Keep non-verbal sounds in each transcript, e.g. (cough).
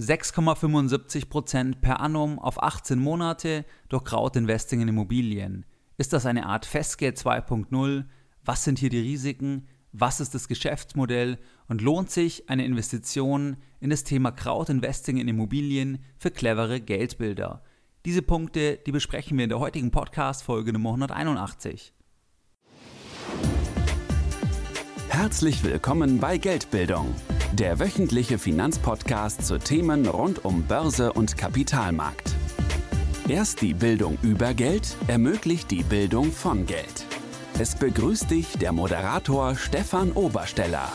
6,75% per annum auf 18 Monate durch Krautinvesting in Immobilien. Ist das eine Art Festgeld 2.0? Was sind hier die Risiken? Was ist das Geschäftsmodell? Und lohnt sich eine Investition in das Thema Krautinvesting in Immobilien für clevere Geldbilder? Diese Punkte, die besprechen wir in der heutigen Podcast-Folge Nummer 181. Herzlich willkommen bei Geldbildung, der wöchentliche Finanzpodcast zu Themen rund um Börse und Kapitalmarkt. Erst die Bildung über Geld ermöglicht die Bildung von Geld. Es begrüßt dich der Moderator Stefan Obersteller.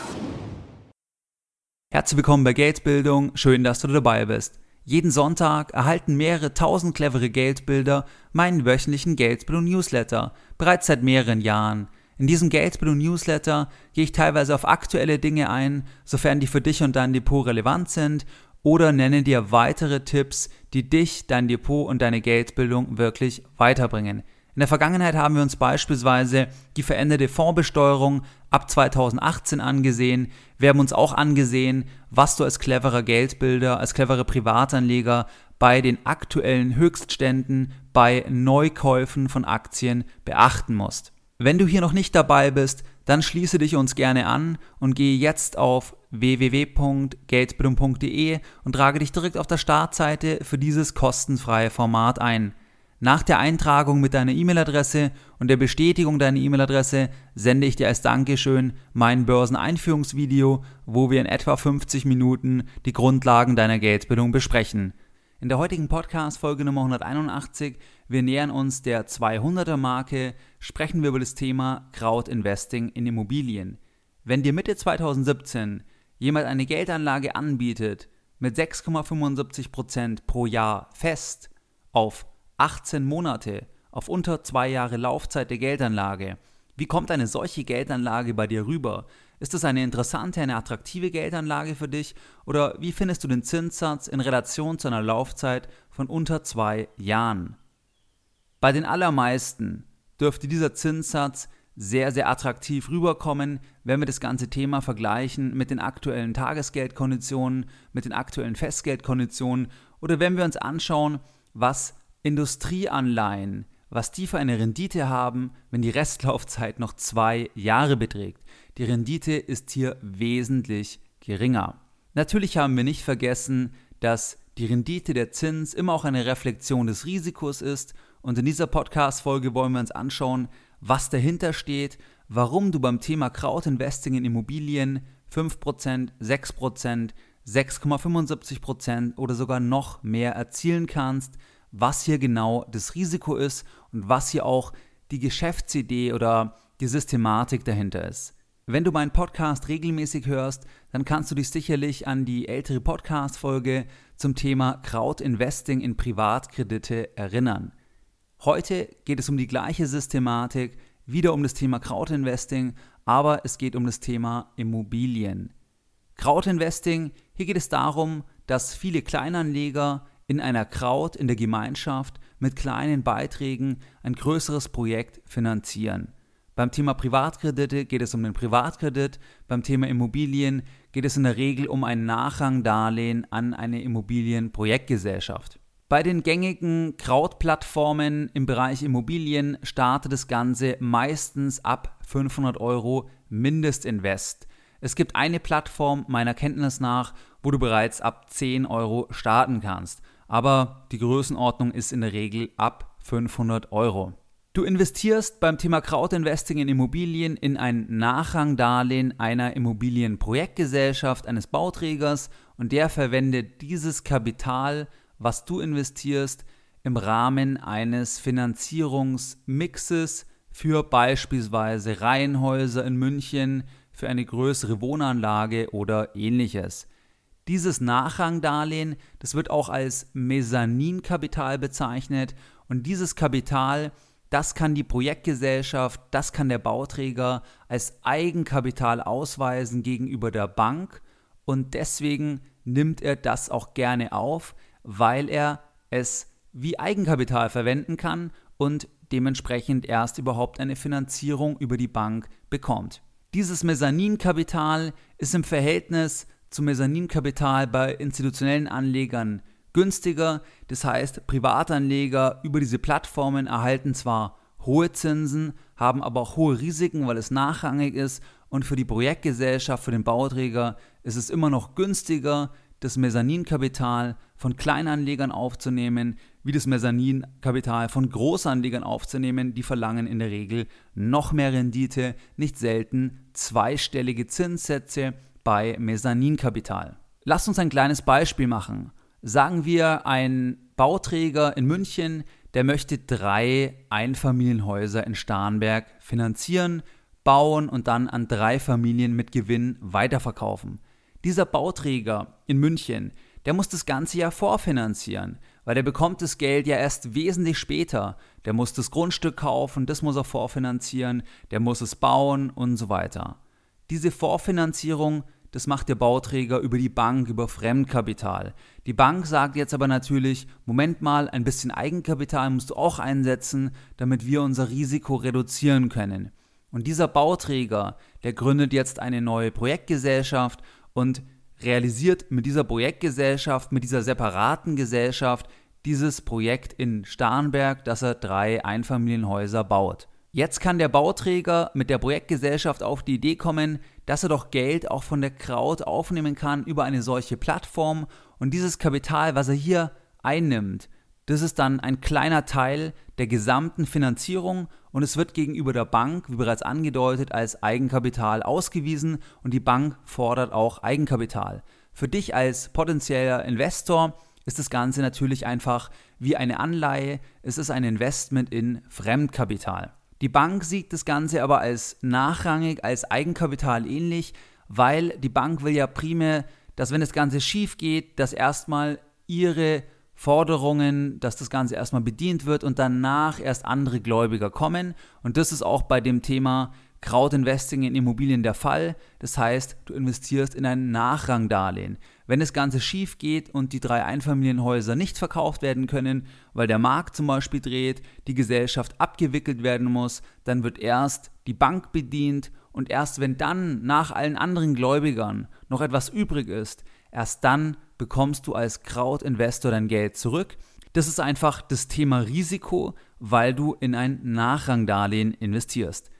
Herzlich willkommen bei Geldbildung, schön, dass du dabei bist. Jeden Sonntag erhalten mehrere tausend clevere Geldbilder meinen wöchentlichen Geldbildung-Newsletter, bereits seit mehreren Jahren. In diesem Geldbildung Newsletter gehe ich teilweise auf aktuelle Dinge ein, sofern die für dich und dein Depot relevant sind, oder nenne dir weitere Tipps, die dich, dein Depot und deine Geldbildung wirklich weiterbringen. In der Vergangenheit haben wir uns beispielsweise die veränderte Fondsbesteuerung ab 2018 angesehen. Wir haben uns auch angesehen, was du als cleverer Geldbilder, als cleverer Privatanleger bei den aktuellen Höchstständen bei Neukäufen von Aktien beachten musst. Wenn du hier noch nicht dabei bist, dann schließe dich uns gerne an und gehe jetzt auf www.geldbildung.de und trage dich direkt auf der Startseite für dieses kostenfreie Format ein. Nach der Eintragung mit deiner E-Mail-Adresse und der Bestätigung deiner E-Mail-Adresse sende ich dir als Dankeschön mein Börseneinführungsvideo, wo wir in etwa 50 Minuten die Grundlagen deiner Geldbildung besprechen. In der heutigen Podcast-Folge Nummer 181, wir nähern uns der 200er-Marke, sprechen wir über das Thema Crowd-Investing in Immobilien. Wenn dir Mitte 2017 jemand eine Geldanlage anbietet mit 6,75% pro Jahr fest auf 18 Monate, auf unter zwei Jahre Laufzeit der Geldanlage, wie kommt eine solche Geldanlage bei dir rüber? Ist es eine interessante, eine attraktive Geldanlage für dich oder wie findest du den Zinssatz in Relation zu einer Laufzeit von unter zwei Jahren? Bei den allermeisten dürfte dieser Zinssatz sehr, sehr attraktiv rüberkommen, wenn wir das ganze Thema vergleichen mit den aktuellen Tagesgeldkonditionen, mit den aktuellen Festgeldkonditionen oder wenn wir uns anschauen, was Industrieanleihen, was die für eine Rendite haben, wenn die Restlaufzeit noch zwei Jahre beträgt. Die Rendite ist hier wesentlich geringer. Natürlich haben wir nicht vergessen, dass die Rendite der Zins immer auch eine Reflexion des Risikos ist und in dieser Podcast-Folge wollen wir uns anschauen, was dahinter steht, warum du beim Thema Crowd-Investing in Immobilien 5%, 6%, 6,75% oder sogar noch mehr erzielen kannst, was hier genau das Risiko ist und was hier auch die Geschäftsidee oder die Systematik dahinter ist. Wenn du meinen Podcast regelmäßig hörst, dann kannst du dich sicherlich an die ältere Podcast-Folge zum Thema Crowd-Investing in Privatkredite erinnern. Heute geht es um die gleiche Systematik, wieder um das Thema Crowd-Investing, aber es geht um das Thema Immobilien. Crowd-Investing, hier geht es darum, dass viele Kleinanleger in einer Crowd, in der Gemeinschaft mit kleinen Beiträgen ein größeres Projekt finanzieren. Beim Thema Privatkredite geht es um den Privatkredit, beim Thema Immobilien geht es in der Regel um ein Nachrangdarlehen an eine Immobilienprojektgesellschaft. Bei den gängigen Krautplattformen im Bereich Immobilien startet das Ganze meistens ab 500 Euro Mindestinvest. Es gibt eine Plattform meiner Kenntnis nach, wo du bereits ab 10 Euro starten kannst aber die Größenordnung ist in der Regel ab 500 Euro. Du investierst beim Thema Crowdinvesting in Immobilien in ein Nachrangdarlehen einer Immobilienprojektgesellschaft, eines Bauträgers und der verwendet dieses Kapital, was du investierst, im Rahmen eines Finanzierungsmixes für beispielsweise Reihenhäuser in München, für eine größere Wohnanlage oder ähnliches. Dieses Nachrangdarlehen, das wird auch als Mezzaninkapital bezeichnet und dieses Kapital, das kann die Projektgesellschaft, das kann der Bauträger als Eigenkapital ausweisen gegenüber der Bank und deswegen nimmt er das auch gerne auf, weil er es wie Eigenkapital verwenden kann und dementsprechend erst überhaupt eine Finanzierung über die Bank bekommt. Dieses Mezzaninkapital ist im Verhältnis zum Mezzaninkapital bei institutionellen Anlegern günstiger. Das heißt, Privatanleger über diese Plattformen erhalten zwar hohe Zinsen, haben aber auch hohe Risiken, weil es nachrangig ist. Und für die Projektgesellschaft, für den Bauträger ist es immer noch günstiger, das Mezzaninkapital von Kleinanlegern aufzunehmen, wie das Mezzaninkapital von Großanlegern aufzunehmen. Die verlangen in der Regel noch mehr Rendite, nicht selten zweistellige Zinssätze bei Mezzaninkapital. Lasst uns ein kleines Beispiel machen. Sagen wir, ein Bauträger in München, der möchte drei Einfamilienhäuser in Starnberg finanzieren, bauen und dann an drei Familien mit Gewinn weiterverkaufen. Dieser Bauträger in München, der muss das ganze ja vorfinanzieren, weil der bekommt das Geld ja erst wesentlich später. Der muss das Grundstück kaufen, das muss er vorfinanzieren, der muss es bauen und so weiter. Diese Vorfinanzierung das macht der Bauträger über die Bank, über Fremdkapital. Die Bank sagt jetzt aber natürlich, Moment mal, ein bisschen Eigenkapital musst du auch einsetzen, damit wir unser Risiko reduzieren können. Und dieser Bauträger, der gründet jetzt eine neue Projektgesellschaft und realisiert mit dieser Projektgesellschaft, mit dieser separaten Gesellschaft dieses Projekt in Starnberg, dass er drei Einfamilienhäuser baut. Jetzt kann der Bauträger mit der Projektgesellschaft auf die Idee kommen, dass er doch Geld auch von der Kraut aufnehmen kann über eine solche Plattform und dieses Kapital, was er hier einnimmt, das ist dann ein kleiner Teil der gesamten Finanzierung und es wird gegenüber der Bank, wie bereits angedeutet, als Eigenkapital ausgewiesen und die Bank fordert auch Eigenkapital. Für dich als potenzieller Investor ist das Ganze natürlich einfach wie eine Anleihe, es ist ein Investment in Fremdkapital. Die Bank sieht das Ganze aber als nachrangig, als Eigenkapital ähnlich, weil die Bank will ja primär, dass wenn das Ganze schief geht, dass erstmal ihre Forderungen, dass das Ganze erstmal bedient wird und danach erst andere Gläubiger kommen. Und das ist auch bei dem Thema Crowdinvesting in Immobilien der Fall. Das heißt, du investierst in ein Nachrangdarlehen. Wenn das Ganze schief geht und die drei Einfamilienhäuser nicht verkauft werden können, weil der Markt zum Beispiel dreht, die Gesellschaft abgewickelt werden muss, dann wird erst die Bank bedient und erst wenn dann nach allen anderen Gläubigern noch etwas übrig ist, erst dann bekommst du als Crowd-Investor dein Geld zurück. Das ist einfach das Thema Risiko, weil du in ein Nachrangdarlehen investierst.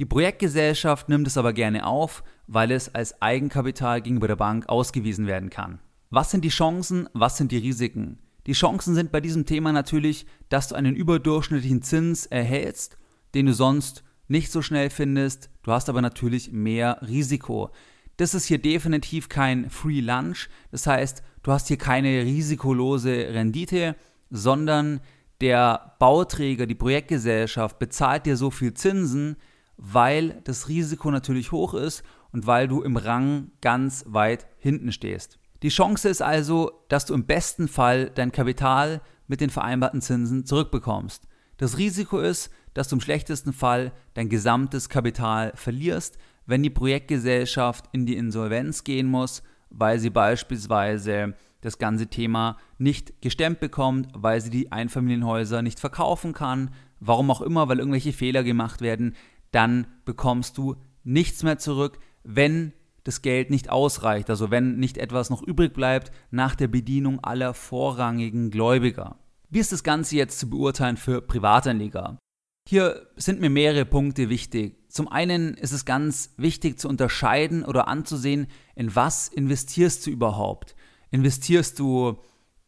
Die Projektgesellschaft nimmt es aber gerne auf, weil es als Eigenkapital gegenüber der Bank ausgewiesen werden kann. Was sind die Chancen, was sind die Risiken? Die Chancen sind bei diesem Thema natürlich, dass du einen überdurchschnittlichen Zins erhältst, den du sonst nicht so schnell findest. Du hast aber natürlich mehr Risiko. Das ist hier definitiv kein Free Lunch. Das heißt, du hast hier keine risikolose Rendite, sondern der Bauträger, die Projektgesellschaft bezahlt dir so viel Zinsen, weil das Risiko natürlich hoch ist und weil du im Rang ganz weit hinten stehst. Die Chance ist also, dass du im besten Fall dein Kapital mit den vereinbarten Zinsen zurückbekommst. Das Risiko ist, dass du im schlechtesten Fall dein gesamtes Kapital verlierst, wenn die Projektgesellschaft in die Insolvenz gehen muss, weil sie beispielsweise das ganze Thema nicht gestemmt bekommt, weil sie die Einfamilienhäuser nicht verkaufen kann, warum auch immer, weil irgendwelche Fehler gemacht werden dann bekommst du nichts mehr zurück, wenn das Geld nicht ausreicht, also wenn nicht etwas noch übrig bleibt nach der Bedienung aller vorrangigen Gläubiger. Wie ist das Ganze jetzt zu beurteilen für Privatanleger? Hier sind mir mehrere Punkte wichtig. Zum einen ist es ganz wichtig zu unterscheiden oder anzusehen, in was investierst du überhaupt. Investierst du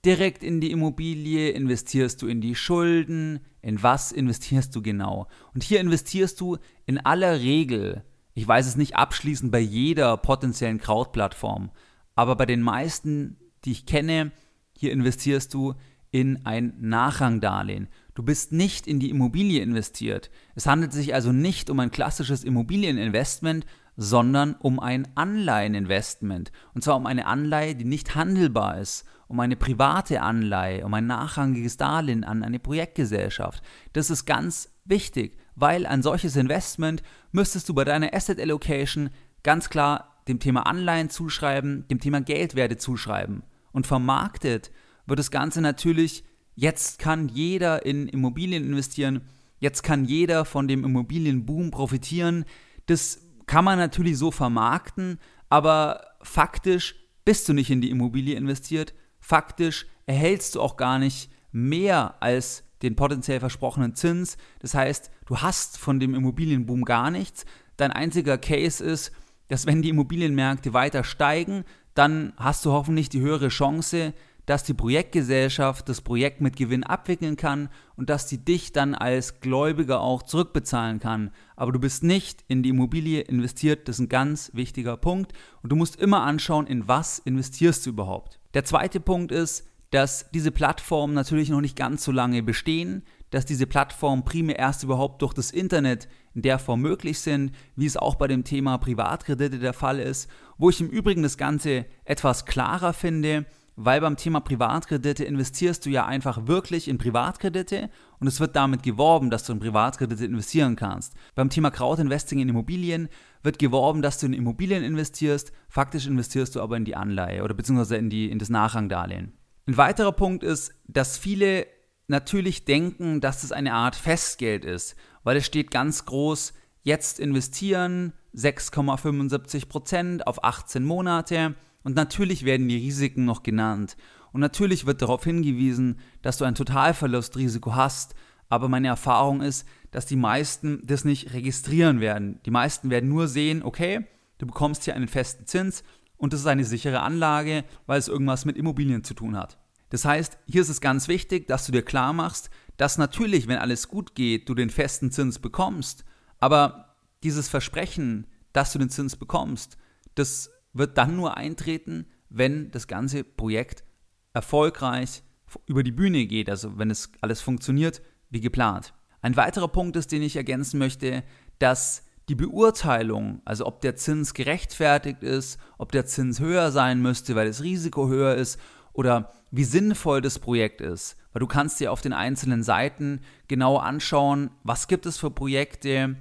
direkt in die Immobilie, investierst du in die Schulden, in was investierst du genau? Und hier investierst du in aller Regel, ich weiß es nicht abschließend bei jeder potenziellen Krautplattform, aber bei den meisten, die ich kenne, hier investierst du in ein Nachrangdarlehen. Du bist nicht in die Immobilie investiert. Es handelt sich also nicht um ein klassisches Immobilieninvestment, sondern um ein Anleiheninvestment. Und zwar um eine Anleihe, die nicht handelbar ist um eine private Anleihe, um ein nachrangiges Darlehen an eine Projektgesellschaft. Das ist ganz wichtig, weil ein solches Investment müsstest du bei deiner Asset Allocation ganz klar dem Thema Anleihen zuschreiben, dem Thema Geldwerte zuschreiben. Und vermarktet wird das Ganze natürlich, jetzt kann jeder in Immobilien investieren, jetzt kann jeder von dem Immobilienboom profitieren. Das kann man natürlich so vermarkten, aber faktisch bist du nicht in die Immobilie investiert. Faktisch erhältst du auch gar nicht mehr als den potenziell versprochenen Zins. Das heißt, du hast von dem Immobilienboom gar nichts. Dein einziger Case ist, dass wenn die Immobilienmärkte weiter steigen, dann hast du hoffentlich die höhere Chance, dass die Projektgesellschaft das Projekt mit Gewinn abwickeln kann und dass die dich dann als Gläubiger auch zurückbezahlen kann. Aber du bist nicht in die Immobilie investiert, das ist ein ganz wichtiger Punkt. Und du musst immer anschauen, in was investierst du überhaupt. Der zweite Punkt ist, dass diese Plattformen natürlich noch nicht ganz so lange bestehen, dass diese Plattformen primär erst überhaupt durch das Internet in der Form möglich sind, wie es auch bei dem Thema Privatkredite der Fall ist, wo ich im Übrigen das Ganze etwas klarer finde, weil beim Thema Privatkredite investierst du ja einfach wirklich in Privatkredite und es wird damit geworben, dass du in Privatkredite investieren kannst. Beim Thema Crowdinvesting in Immobilien wird geworben, dass du in Immobilien investierst, faktisch investierst du aber in die Anleihe oder beziehungsweise in, die, in das Nachrangdarlehen. Ein weiterer Punkt ist, dass viele natürlich denken, dass es eine Art Festgeld ist, weil es steht ganz groß, jetzt investieren 6,75% auf 18 Monate und natürlich werden die Risiken noch genannt und natürlich wird darauf hingewiesen, dass du ein Totalverlustrisiko hast, aber meine Erfahrung ist, dass die meisten das nicht registrieren werden. Die meisten werden nur sehen, okay, du bekommst hier einen festen Zins und das ist eine sichere Anlage, weil es irgendwas mit Immobilien zu tun hat. Das heißt, hier ist es ganz wichtig, dass du dir klar machst, dass natürlich, wenn alles gut geht, du den festen Zins bekommst, aber dieses Versprechen, dass du den Zins bekommst, das wird dann nur eintreten, wenn das ganze Projekt erfolgreich über die Bühne geht, also wenn es alles funktioniert wie geplant. Ein weiterer Punkt ist, den ich ergänzen möchte, dass die Beurteilung, also ob der Zins gerechtfertigt ist, ob der Zins höher sein müsste, weil das Risiko höher ist oder wie sinnvoll das Projekt ist, weil du kannst dir auf den einzelnen Seiten genau anschauen, was gibt es für Projekte,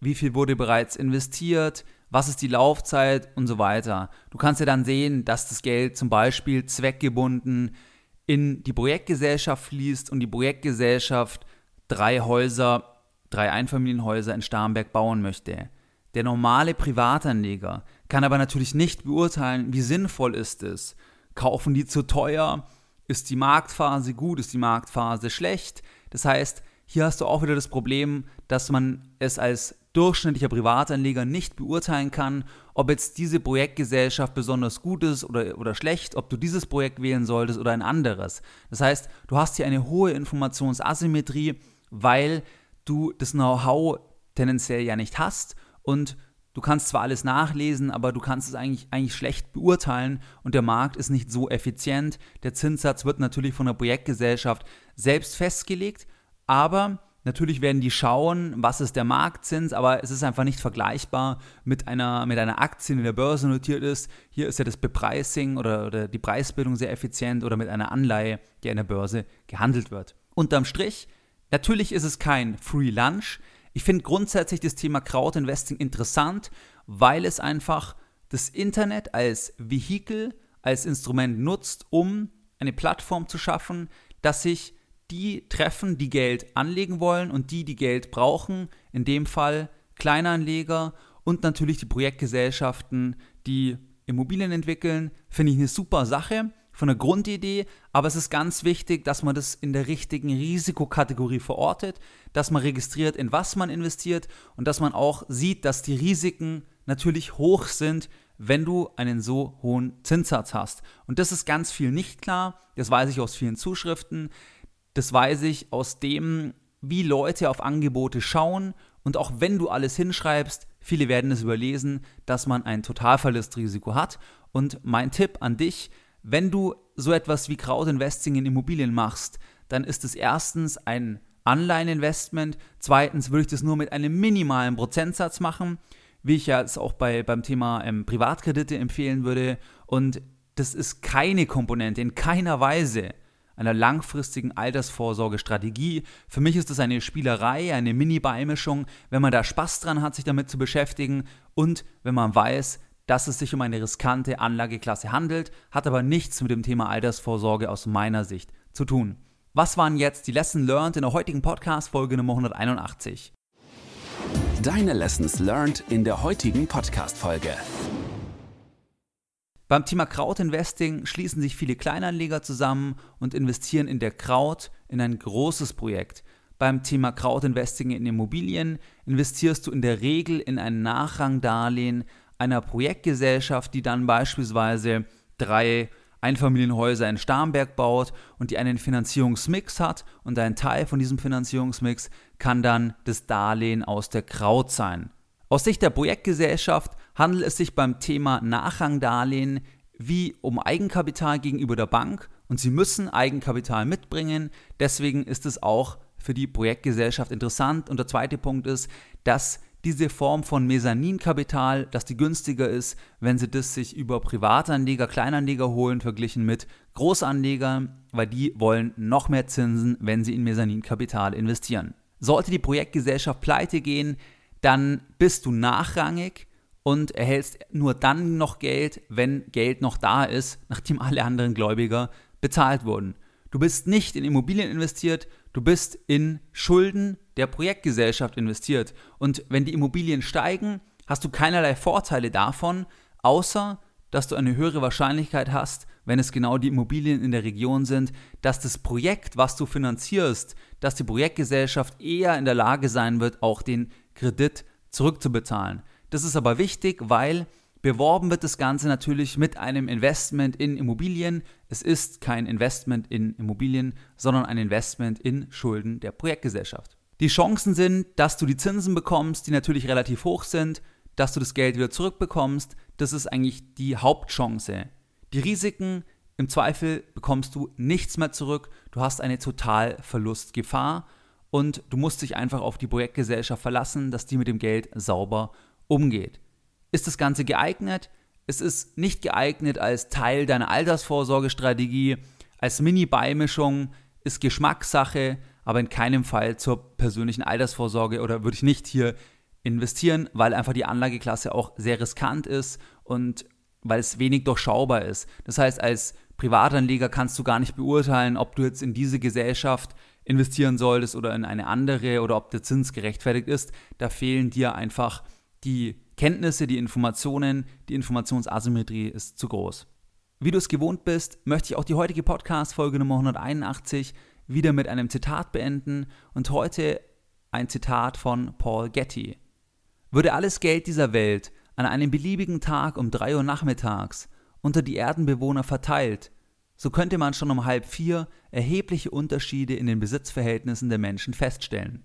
wie viel wurde bereits investiert, was ist die Laufzeit und so weiter. Du kannst ja dann sehen, dass das Geld zum Beispiel zweckgebunden in die Projektgesellschaft fließt und die Projektgesellschaft drei Häuser drei Einfamilienhäuser in Starnberg bauen möchte. Der normale Privatanleger kann aber natürlich nicht beurteilen, wie sinnvoll ist es. Kaufen die zu teuer? Ist die Marktphase gut? Ist die Marktphase schlecht? Das heißt, hier hast du auch wieder das Problem, dass man es als durchschnittlicher Privatanleger nicht beurteilen kann, ob jetzt diese Projektgesellschaft besonders gut ist oder, oder schlecht, ob du dieses Projekt wählen solltest oder ein anderes. Das heißt, du hast hier eine hohe Informationsasymmetrie, weil du das Know-how tendenziell ja nicht hast und du kannst zwar alles nachlesen, aber du kannst es eigentlich, eigentlich schlecht beurteilen und der Markt ist nicht so effizient. Der Zinssatz wird natürlich von der Projektgesellschaft selbst festgelegt, aber Natürlich werden die schauen, was ist der Marktzins, aber es ist einfach nicht vergleichbar mit einer, mit einer Aktie, die in der Börse notiert ist. Hier ist ja das Bepricing oder, oder die Preisbildung sehr effizient oder mit einer Anleihe, die in der Börse gehandelt wird. Unterm Strich Natürlich ist es kein Free Lunch. Ich finde grundsätzlich das Thema Crowdinvesting interessant, weil es einfach das Internet als Vehikel, als Instrument nutzt, um eine Plattform zu schaffen, dass sich die treffen, die Geld anlegen wollen und die, die Geld brauchen, in dem Fall Kleinanleger und natürlich die Projektgesellschaften, die Immobilien entwickeln, finde ich eine super Sache von der Grundidee, aber es ist ganz wichtig, dass man das in der richtigen Risikokategorie verortet, dass man registriert, in was man investiert und dass man auch sieht, dass die Risiken natürlich hoch sind, wenn du einen so hohen Zinssatz hast. Und das ist ganz viel nicht klar, das weiß ich aus vielen Zuschriften, das weiß ich aus dem, wie Leute auf Angebote schauen und auch wenn du alles hinschreibst, viele werden es überlesen, dass man ein Totalverlustrisiko hat. Und mein Tipp an dich, wenn du so etwas wie Crowdinvesting in Immobilien machst, dann ist es erstens ein Anleiheninvestment, zweitens würde ich das nur mit einem minimalen Prozentsatz machen, wie ich ja es auch bei, beim Thema ähm, Privatkredite empfehlen würde. Und das ist keine Komponente in keiner Weise einer langfristigen Altersvorsorgestrategie. Für mich ist das eine Spielerei, eine Mini-Beimischung, wenn man da Spaß dran hat, sich damit zu beschäftigen und wenn man weiß, dass es sich um eine riskante Anlageklasse handelt, hat aber nichts mit dem Thema Altersvorsorge aus meiner Sicht zu tun. Was waren jetzt die Lessons learned in der heutigen Podcast-Folge Nummer 181? Deine Lessons learned in der heutigen Podcast-Folge. Beim Thema Crowd-Investing schließen sich viele Kleinanleger zusammen und investieren in der Crowd in ein großes Projekt. Beim Thema Crowd-Investing in Immobilien investierst du in der Regel in ein Nachrangdarlehen einer Projektgesellschaft, die dann beispielsweise drei Einfamilienhäuser in Starnberg baut und die einen Finanzierungsmix hat und ein Teil von diesem Finanzierungsmix kann dann das Darlehen aus der Kraut sein. Aus Sicht der Projektgesellschaft handelt es sich beim Thema Nachrangdarlehen wie um Eigenkapital gegenüber der Bank und sie müssen Eigenkapital mitbringen. Deswegen ist es auch für die Projektgesellschaft interessant. Und der zweite Punkt ist, dass diese Form von Mezzaninkapital, dass die günstiger ist, wenn sie das sich über Privatanleger, Kleinanleger holen, verglichen mit Großanlegern, weil die wollen noch mehr Zinsen, wenn sie in Mezzaninkapital investieren. Sollte die Projektgesellschaft pleite gehen, dann bist du nachrangig und erhältst nur dann noch Geld, wenn Geld noch da ist, (laughs) nachdem alle anderen Gläubiger bezahlt wurden. Du bist nicht in Immobilien investiert, du bist in Schulden der Projektgesellschaft investiert. Und wenn die Immobilien steigen, hast du keinerlei Vorteile davon, außer dass du eine höhere Wahrscheinlichkeit hast, wenn es genau die Immobilien in der Region sind, dass das Projekt, was du finanzierst, dass die Projektgesellschaft eher in der Lage sein wird, auch den Kredit zurückzubezahlen. Das ist aber wichtig, weil beworben wird das Ganze natürlich mit einem Investment in Immobilien. Es ist kein Investment in Immobilien, sondern ein Investment in Schulden der Projektgesellschaft. Die Chancen sind, dass du die Zinsen bekommst, die natürlich relativ hoch sind, dass du das Geld wieder zurückbekommst. Das ist eigentlich die Hauptchance. Die Risiken, im Zweifel bekommst du nichts mehr zurück. Du hast eine Totalverlustgefahr und du musst dich einfach auf die Projektgesellschaft verlassen, dass die mit dem Geld sauber umgeht. Ist das Ganze geeignet? Es ist nicht geeignet als Teil deiner Altersvorsorgestrategie, als Mini-Beimischung, ist Geschmackssache, aber in keinem Fall zur persönlichen Altersvorsorge oder würde ich nicht hier investieren, weil einfach die Anlageklasse auch sehr riskant ist und weil es wenig durchschaubar ist. Das heißt, als Privatanleger kannst du gar nicht beurteilen, ob du jetzt in diese Gesellschaft investieren solltest oder in eine andere oder ob der Zins gerechtfertigt ist. Da fehlen dir einfach die Kenntnisse, die Informationen, die Informationsasymmetrie ist zu groß. Wie du es gewohnt bist, möchte ich auch die heutige Podcast-Folge Nummer 181 wieder mit einem Zitat beenden und heute ein Zitat von Paul Getty. Würde alles Geld dieser Welt an einem beliebigen Tag um 3 Uhr nachmittags unter die Erdenbewohner verteilt, so könnte man schon um halb vier erhebliche Unterschiede in den Besitzverhältnissen der Menschen feststellen.